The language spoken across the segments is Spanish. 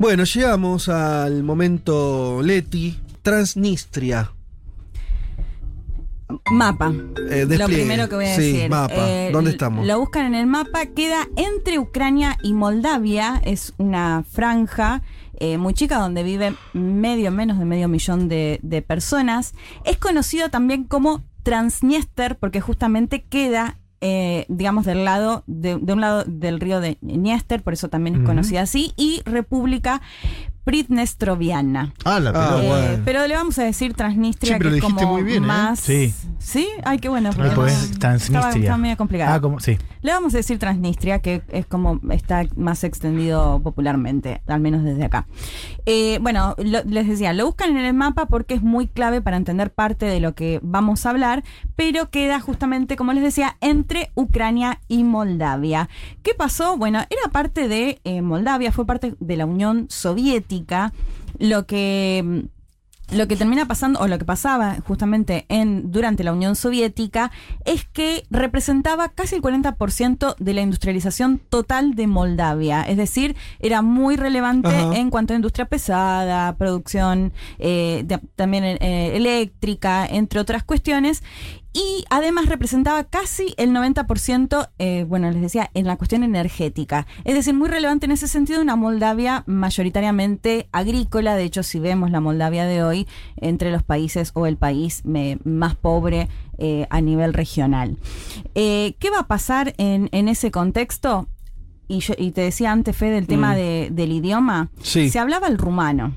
Bueno, llegamos al momento Leti, Transnistria. Mapa. Eh, lo primero que voy a Sí, decir. mapa. Eh, ¿Dónde estamos? Lo buscan en el mapa. Queda entre Ucrania y Moldavia. Es una franja eh, muy chica donde vive medio, menos de medio millón de, de personas. Es conocido también como Transniester porque justamente queda. Eh, digamos del lado de, de un lado del río de Dniester, por eso también es conocida así, y República Pridnestroviana. Ah, la Ah. Eh, bueno. pero le vamos a decir Transnistria, Sí, pero que es como muy bien, ¿eh? más. Sí. Sí, ay, qué bueno. Ah, pues, Transnistria. Estaba, estaba medio complicado. Ah, como, sí. Le vamos a decir Transnistria, que es como está más extendido popularmente, al menos desde acá. Eh, bueno, lo- les decía, lo buscan en el mapa porque es muy clave para entender parte de lo que vamos a hablar, pero queda justamente, como les decía, entre Ucrania y Moldavia. ¿Qué pasó? Bueno, era parte de eh, Moldavia, fue parte de la Unión Soviética, lo que... lo que termina pasando, o lo que pasaba justamente en, durante la Unión Soviética, es que representaba casi el 40% de la industrialización total de Moldavia. Es decir, era muy relevante Ajá. en cuanto a industria pesada, producción eh, de- también eh, eléctrica, entre otras cuestiones. Y además representaba casi el 90%, eh, bueno, les decía, en la cuestión energética. Es decir, muy relevante en ese sentido, una Moldavia mayoritariamente agrícola. De hecho, si vemos la Moldavia de hoy, entre los países o el país me- más pobre eh, a nivel regional. Eh, ¿Qué va a pasar en, en ese contexto? Y, yo, y te decía antes, Fede, del tema Mm. de- del idioma. Sí. Se hablaba el rumano.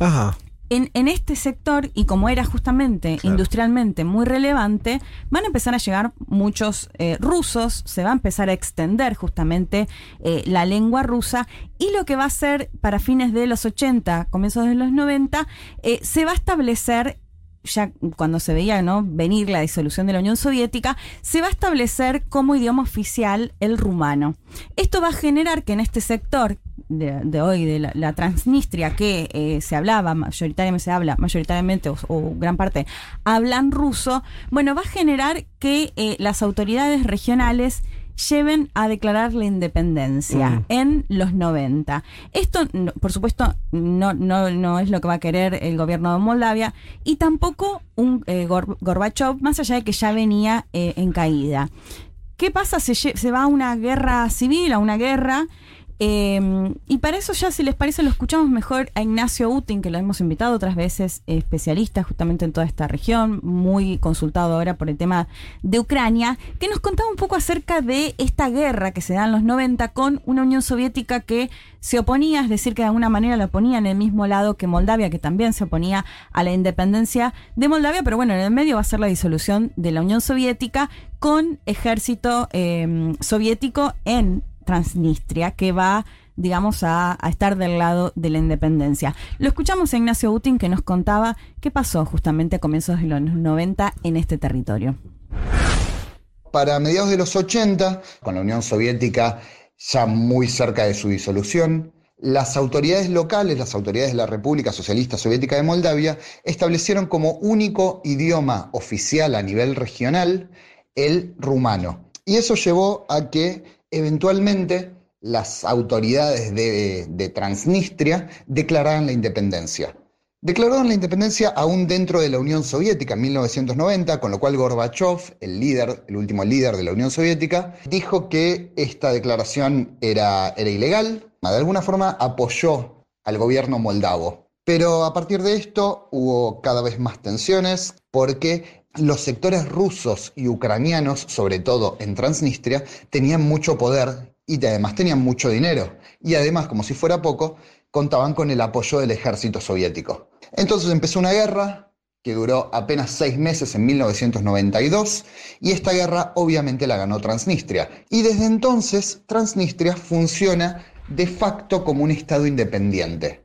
Ajá. En, en este sector, y como era justamente Claro. industrialmente muy relevante, van a empezar a llegar muchos eh, rusos, se va a empezar a extender justamente eh, la lengua rusa, y lo que va a ser para fines de los 80, comienzos de los 90, eh, se va a establecer ya cuando se veía ¿no? venir la disolución de la Unión Soviética, se va a establecer como idioma oficial el rumano. Esto va a generar que en este sector de, hoy, de la, Transnistria, que eh, se hablaba, mayoritariamente se habla, mayoritariamente o, o gran parte, hablan ruso, bueno, va a generar que eh, las autoridades regionales lleven a declarar la independencia Mm. en los 90. Esto, no- por supuesto, no, no, no es lo que va a querer el gobierno de Moldavia y tampoco un eh, Gor- Gorbachev, más allá de que ya venía eh, en caída. ¿Qué pasa? Se, se va a una guerra civil, a una guerra. Eh, y para eso ya, si les parece, lo escuchamos mejor a Ignacio Utin, que lo hemos invitado otras veces, especialista justamente en toda esta región, muy consultado ahora por el tema de Ucrania, que nos contaba un poco acerca de esta guerra que se da en los 90 con una Unión Soviética que se oponía, es decir, que de alguna manera la ponía en el mismo lado que Moldavia, que también se oponía a la independencia de Moldavia, pero bueno, en el medio va a ser la disolución de la Unión Soviética con ejército eh, soviético en Transnistria, que va digamos, a, estar del lado de la independencia. Lo escuchamos a Ignacio Utin que nos contaba qué pasó justamente a comienzos de los 90 en este territorio. Para mediados de los 80, con la Unión Soviética ya muy cerca de su disolución, las autoridades locales, las autoridades de la República Socialista Soviética de Moldavia, establecieron como único idioma oficial a nivel regional el rumano. Y eso llevó a que eventualmente las autoridades de, Transnistria declararan la independencia. Declararon la independencia aún dentro de la Unión Soviética en 1990, con lo cual Gorbachev, el líder, el último líder de la Unión Soviética, dijo que esta declaración era, era ilegal, de alguna forma apoyó al gobierno moldavo. Pero a partir de esto hubo cada vez más tensiones porque los sectores rusos y ucranianos, sobre todo en Transnistria, tenían mucho poder y además tenían mucho dinero. Y además, como si fuera poco, contaban con el apoyo del ejército soviético. Entonces empezó una guerra que duró apenas seis meses en 1992 y esta guerra obviamente la ganó Transnistria. Y desde entonces Transnistria funciona de facto como un estado independiente.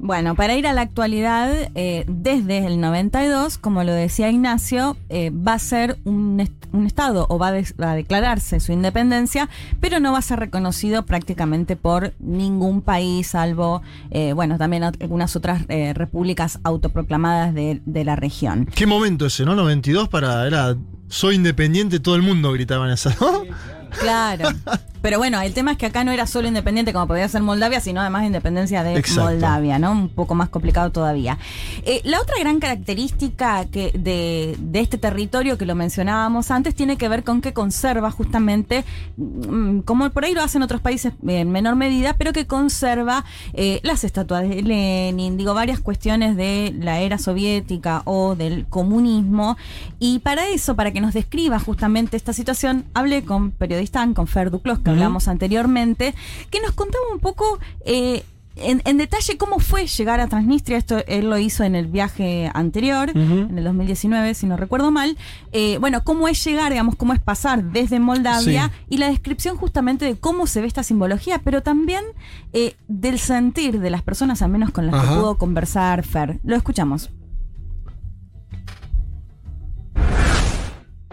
Bueno, para ir a la actualidad, eh, desde el 92, como lo decía Ignacio, eh, va a ser un, est- un Estado o va a, des- a declararse su independencia, pero no va a ser reconocido prácticamente por ningún país, salvo, eh, bueno, también algunas otras eh, repúblicas autoproclamadas de, de la región. ¿Qué momento ese, no? 92 para. Era. Soy independiente, todo el mundo gritaban esa, ¿no? Claro. Pero bueno, el tema es que acá no era solo independiente como podía ser Moldavia, sino además independencia de Exacto. Moldavia, ¿no? Un poco más complicado todavía. Eh, la otra gran característica que de, de este territorio que lo mencionábamos antes tiene que ver con que conserva justamente, mm, como por ahí lo hacen otros países en menor medida, pero que conserva eh, las estatuas de Lenin, digo, varias cuestiones de la era soviética o del comunismo. Y para eso, para que nos describa justamente esta situación, hablé con periodista, con Fer Duclos, que hablamos anteriormente, que nos contaba un poco eh, en, en detalle cómo fue llegar a Transnistria. Esto él lo hizo en el viaje anterior, en el 2019, si no recuerdo mal. Eh, bueno, cómo es llegar, digamos, cómo es pasar desde Moldavia Sí. y la descripción justamente de cómo se ve esta simbología, pero también eh, del sentir de las personas, al menos con las que pudo conversar Fer. Lo escuchamos.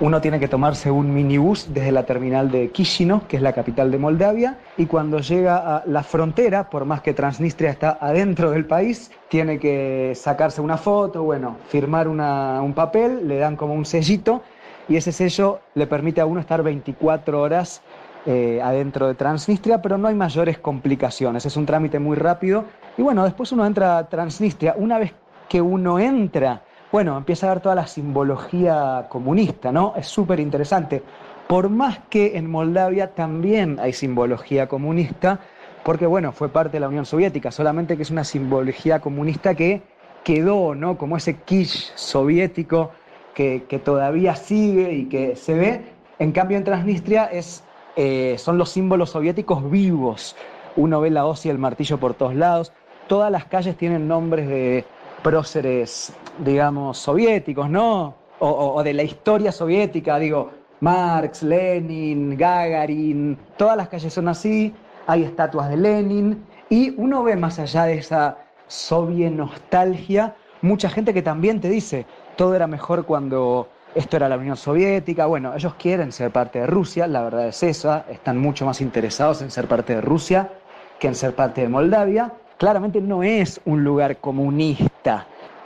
Uno tiene que tomarse un minibús desde la terminal de Chisinau, que es la capital de Moldavia, y cuando llega a la frontera, por más que Transnistria está adentro del país, tiene que sacarse una foto, bueno, firmar un papel, le dan como un sellito, y ese sello le permite a uno estar 24 horas eh, adentro de Transnistria, pero no hay mayores complicaciones, es un trámite muy rápido. Y bueno, después uno entra a Transnistria, una vez que uno entra, bueno, empieza a ver toda la simbología comunista, ¿no? Es súper interesante. Por más que en Moldavia también hay simbología comunista, porque bueno, fue parte de la Unión Soviética, solamente que es una simbología comunista que quedó, ¿no? Como ese quiche soviético que, todavía sigue y que se ve. En cambio, en Transnistria es, eh, son los símbolos soviéticos vivos. Uno ve la hoz y el martillo por todos lados. Todas las calles tienen nombres de próceres, digamos, soviéticos, ¿no? O, de la historia soviética, digo, Marx, Lenin, Gagarin, todas las calles son así, hay estatuas de Lenin, y uno ve más allá de esa nostalgia, mucha gente que también te dice, todo era mejor cuando esto era la Unión Soviética, bueno, ellos quieren ser parte de Rusia, la verdad es esa, están mucho más interesados en ser parte de Rusia que en ser parte de Moldavia. Claramente no es un lugar comunista,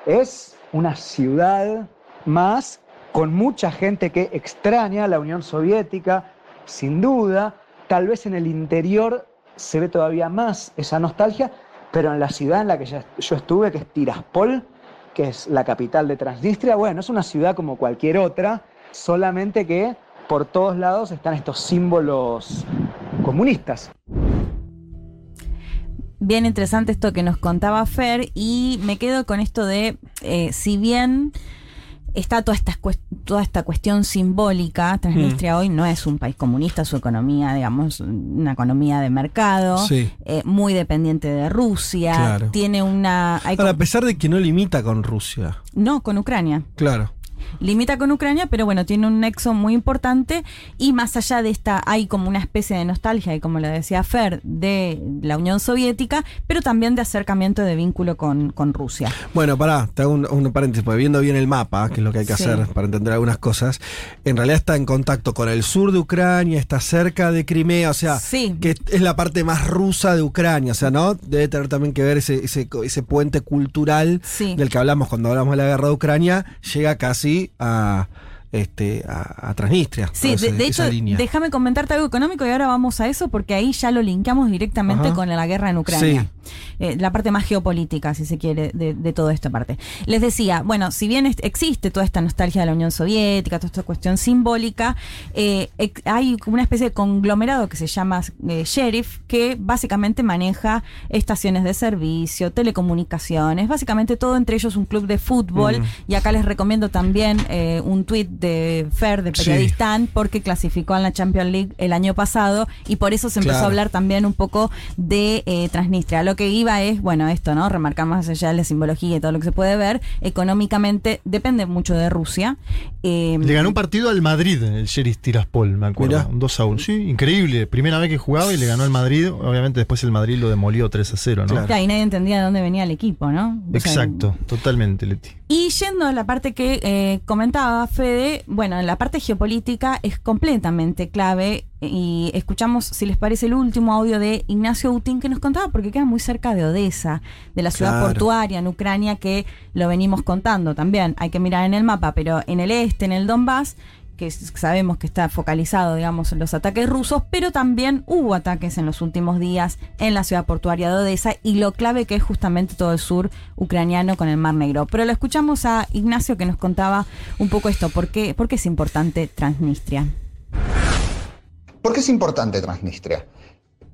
es una ciudad más con mucha gente que extraña la Unión Soviética, sin duda, tal vez en el interior se ve todavía más esa nostalgia, pero en la ciudad en la que yo estuve, que es Tiraspol, que es la capital de Transnistria, bueno, es una ciudad como cualquier otra, solamente que por todos lados están estos símbolos comunistas. Bien interesante esto que nos contaba Fer y me quedo con esto de, eh, si bien está toda esta, toda esta cuestión simbólica, Transnistria hoy no es un país comunista, su economía, digamos, una economía de mercado, Sí. eh, muy dependiente de Rusia, Claro. tiene una... hay Ahora, a pesar de que no limita con Rusia. no, con Ucrania. Claro. Limita con Ucrania, pero bueno, tiene un nexo muy importante y más allá de esta, hay como una especie de nostalgia, y como lo decía Fer, de la Unión Soviética, pero también de acercamiento de vínculo con, con Rusia. Bueno, pará, te hago un, un paréntesis, porque viendo bien el mapa, que es lo que hay que Sí. hacer para entender algunas cosas, en realidad está en contacto con el sur de Ucrania, está cerca de Crimea, o sea, Sí. que es la parte más rusa de Ucrania, o sea, ¿no? Debe tener también que ver ese, ese, ese puente cultural Sí. del que hablamos cuando hablamos de la guerra de Ucrania, llega casi a, este, a, a Transnistria. Sí, de, hecho, déjame comentarte algo económico y ahora vamos a eso porque ahí ya lo linkeamos directamente Ajá. con la guerra en Ucrania. Sí. Eh, la parte más geopolítica, si se quiere, de, de toda esta parte. Les decía, bueno, si bien existe toda esta nostalgia de la Unión Soviética, toda esta cuestión simbólica, eh, hay una especie de conglomerado que se llama eh, Sheriff, que básicamente maneja estaciones de servicio, telecomunicaciones, básicamente todo entre ellos un club de fútbol. Mm. Y acá les recomiendo también un tuit de Fer, de Sí. Periodistán, porque clasificó en la Champions League el año pasado y por eso se empezó Claro. a hablar también un poco de Transnistria. Lo que iba es, bueno, esto, ¿no? Remarcar más allá de la simbología y todo lo que se puede ver, económicamente depende mucho de Rusia. Eh, Le ganó un partido al Madrid, el Sheriff Tiraspol, me acuerdo. Mirá. Un 2 a 1. Sí, increíble. Primera vez que jugaba y le ganó al Madrid. Obviamente después el Madrid lo demolió 3 a 0, ¿no? Claro. Claro, y nadie entendía de dónde venía el equipo, ¿no? O sea, Exacto, totalmente, Leti. Y yendo a la parte que eh, comentaba Fede, bueno, en la parte geopolítica es completamente clave y escuchamos, si les parece, el último audio de Ignacio Utin que nos contaba porque queda muy cerca de Odessa, de la ciudad Claro. portuaria en Ucrania que lo venimos contando también. Hay que mirar en el mapa, pero en el este, en el Donbass, que sabemos que está focalizado, digamos, en los ataques rusos, pero también hubo ataques en los últimos días en la ciudad portuaria de Odessa y lo clave que es justamente todo el sur ucraniano con el Mar Negro. Pero lo escuchamos a Ignacio que nos contaba un poco esto, ¿por qué, por qué es importante Transnistria? ¿Por qué es importante Transnistria?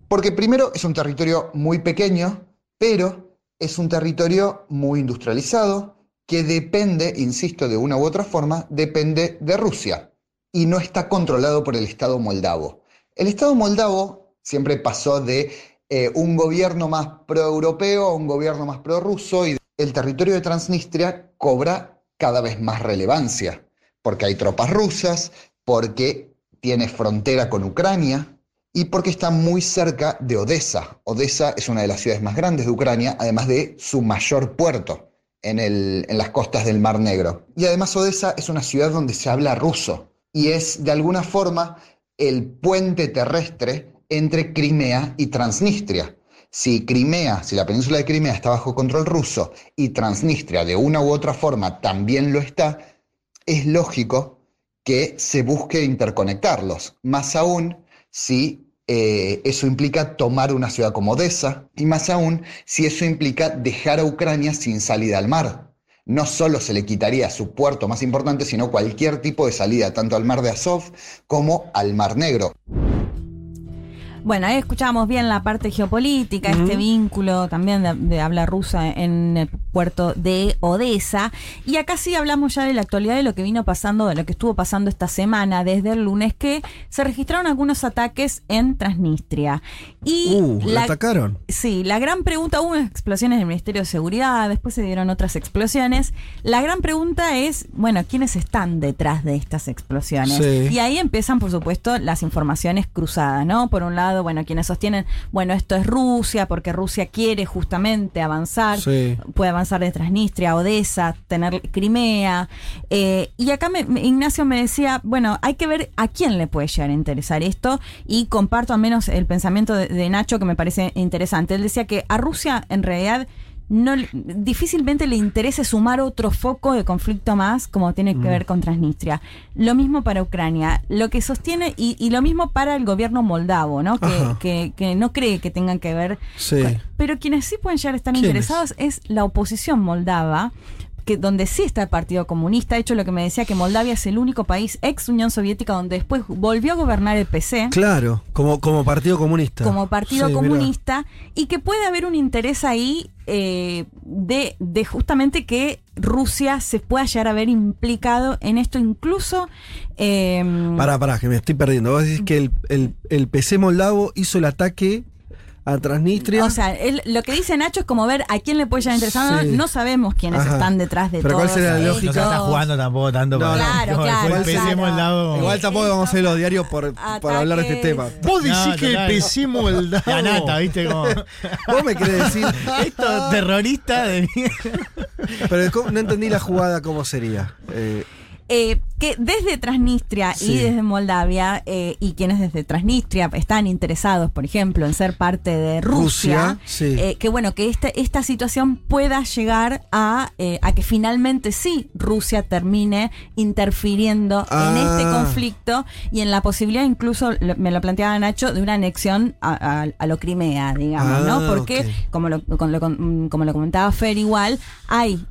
Porque primero es un territorio muy pequeño, pero es un territorio muy industrializado que depende, insisto, de una u otra forma, depende de Rusia y no está controlado por el Estado moldavo. El Estado moldavo siempre pasó de eh, un gobierno más pro-europeo a un gobierno más pro-ruso y el territorio de Transnistria cobra cada vez más relevancia porque hay tropas rusas, porque tiene frontera con Ucrania y porque está muy cerca de Odessa. Odessa es una de las ciudades más grandes de Ucrania, además de su mayor puerto en, en las costas del Mar Negro. Y además Odessa es una ciudad donde se habla ruso y es de alguna forma el puente terrestre entre Crimea y Transnistria. Si Crimea, si la península de Crimea está bajo control ruso y Transnistria de una u otra forma también lo está, es lógico que se busque interconectarlos, más aún si eh, eso implica tomar una ciudad como Odessa y más aún si eso implica dejar a Ucrania sin salida al mar. No solo se le quitaría su puerto más importante, sino cualquier tipo de salida, tanto al mar de Azov como al mar Negro. Bueno, ahí escuchábamos bien la parte geopolítica, este vínculo también de, de habla rusa en el puerto de Odessa. Y acá sí hablamos ya de la actualidad de lo que vino pasando, de lo que estuvo pasando esta semana, desde el lunes, que se registraron algunos ataques en Transnistria. Y Uh, ¿la atacaron? Sí, la gran pregunta, hubo explosiones en el Ministerio de Seguridad, después se dieron otras explosiones. La gran pregunta es, bueno, ¿quiénes están detrás de estas explosiones? Sí. Y ahí empiezan, por supuesto, las informaciones cruzadas, ¿no? Por un lado, bueno, quienes sostienen, bueno, esto es Rusia, porque Rusia quiere justamente avanzar, Sí. puede avanzar de Transnistria, Odessa, tener Crimea. Eh, y acá me- Ignacio me decía, bueno, hay que ver a quién le puede llegar a interesar esto, y comparto al menos el pensamiento de, de Nacho que me parece interesante. Él decía que a Rusia, en realidad, no difícilmente le interese sumar otro foco de conflicto más como tiene Mm. que ver con Transnistria. Lo mismo para Ucrania, lo que sostiene y, y lo mismo para el gobierno moldavo, ¿no? Que, que- que no cree que tengan que ver. Sí. con- pero quienes sí pueden llegar a estar interesados es la oposición moldava. Que donde sí está el Partido Comunista, de hecho lo que me decía que Moldavia es el único país ex Unión Soviética donde después volvió a gobernar el PC Claro, como, como Partido Comunista. como Partido Sí, mirá. Comunista y que puede haber un interés ahí eh, de, de justamente que Rusia se pueda llegar a ver implicado en esto, incluso... eh, Pará, pará, que me estoy perdiendo. Vos decís que el, el, el PC moldavo hizo el ataque a Transnistria. O sea, él- lo que dice Nacho es como ver a quién le puede llegar interesado. Sí. No, no sabemos quiénes Ajá. están detrás de Pero todo ¿cuál sería la lógica? No se está jugando tampoco tanto No, para Claro, como claro, el. Igual tampoco vamos a hacer los diarios por, por hablar de este tema. Vos decís No, que el total. PC moldavo. La nata, ¿viste? Como, Vos me querés decir. esto terrorista de mierda. Pero no entendí la jugada cómo sería. Eh, Eh, que desde Transnistria Sí. y desde Moldavia, eh, y quienes desde Transnistria están interesados, por ejemplo, en ser parte de Rusia, Rusia, sí. eh, que bueno, que esta, esta situación pueda llegar a, eh, a que finalmente sí Rusia termine interfiriendo en Ah. este conflicto y en la posibilidad, incluso me lo planteaba Nacho, de una anexión a, a- a lo Crimea, digamos, Ah, ¿no? Porque, ok. como, lo, con- lo con- como lo comentaba Fer, igual hay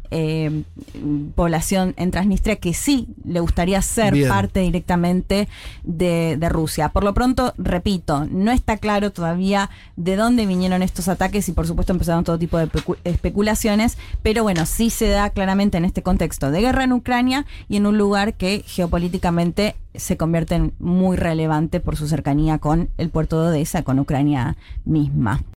población en Transnistria que sí le gustaría pasaría a ser Bien. parte directamente de, de Rusia. Por lo pronto, repito, no está claro todavía de dónde vinieron estos ataques y por supuesto empezaron todo tipo de pecu- especulaciones, pero bueno, sí se da claramente en este contexto de guerra en Ucrania y en un lugar que geopolíticamente se convierte en muy relevante por su cercanía con el puerto de Odessa, con Ucrania misma.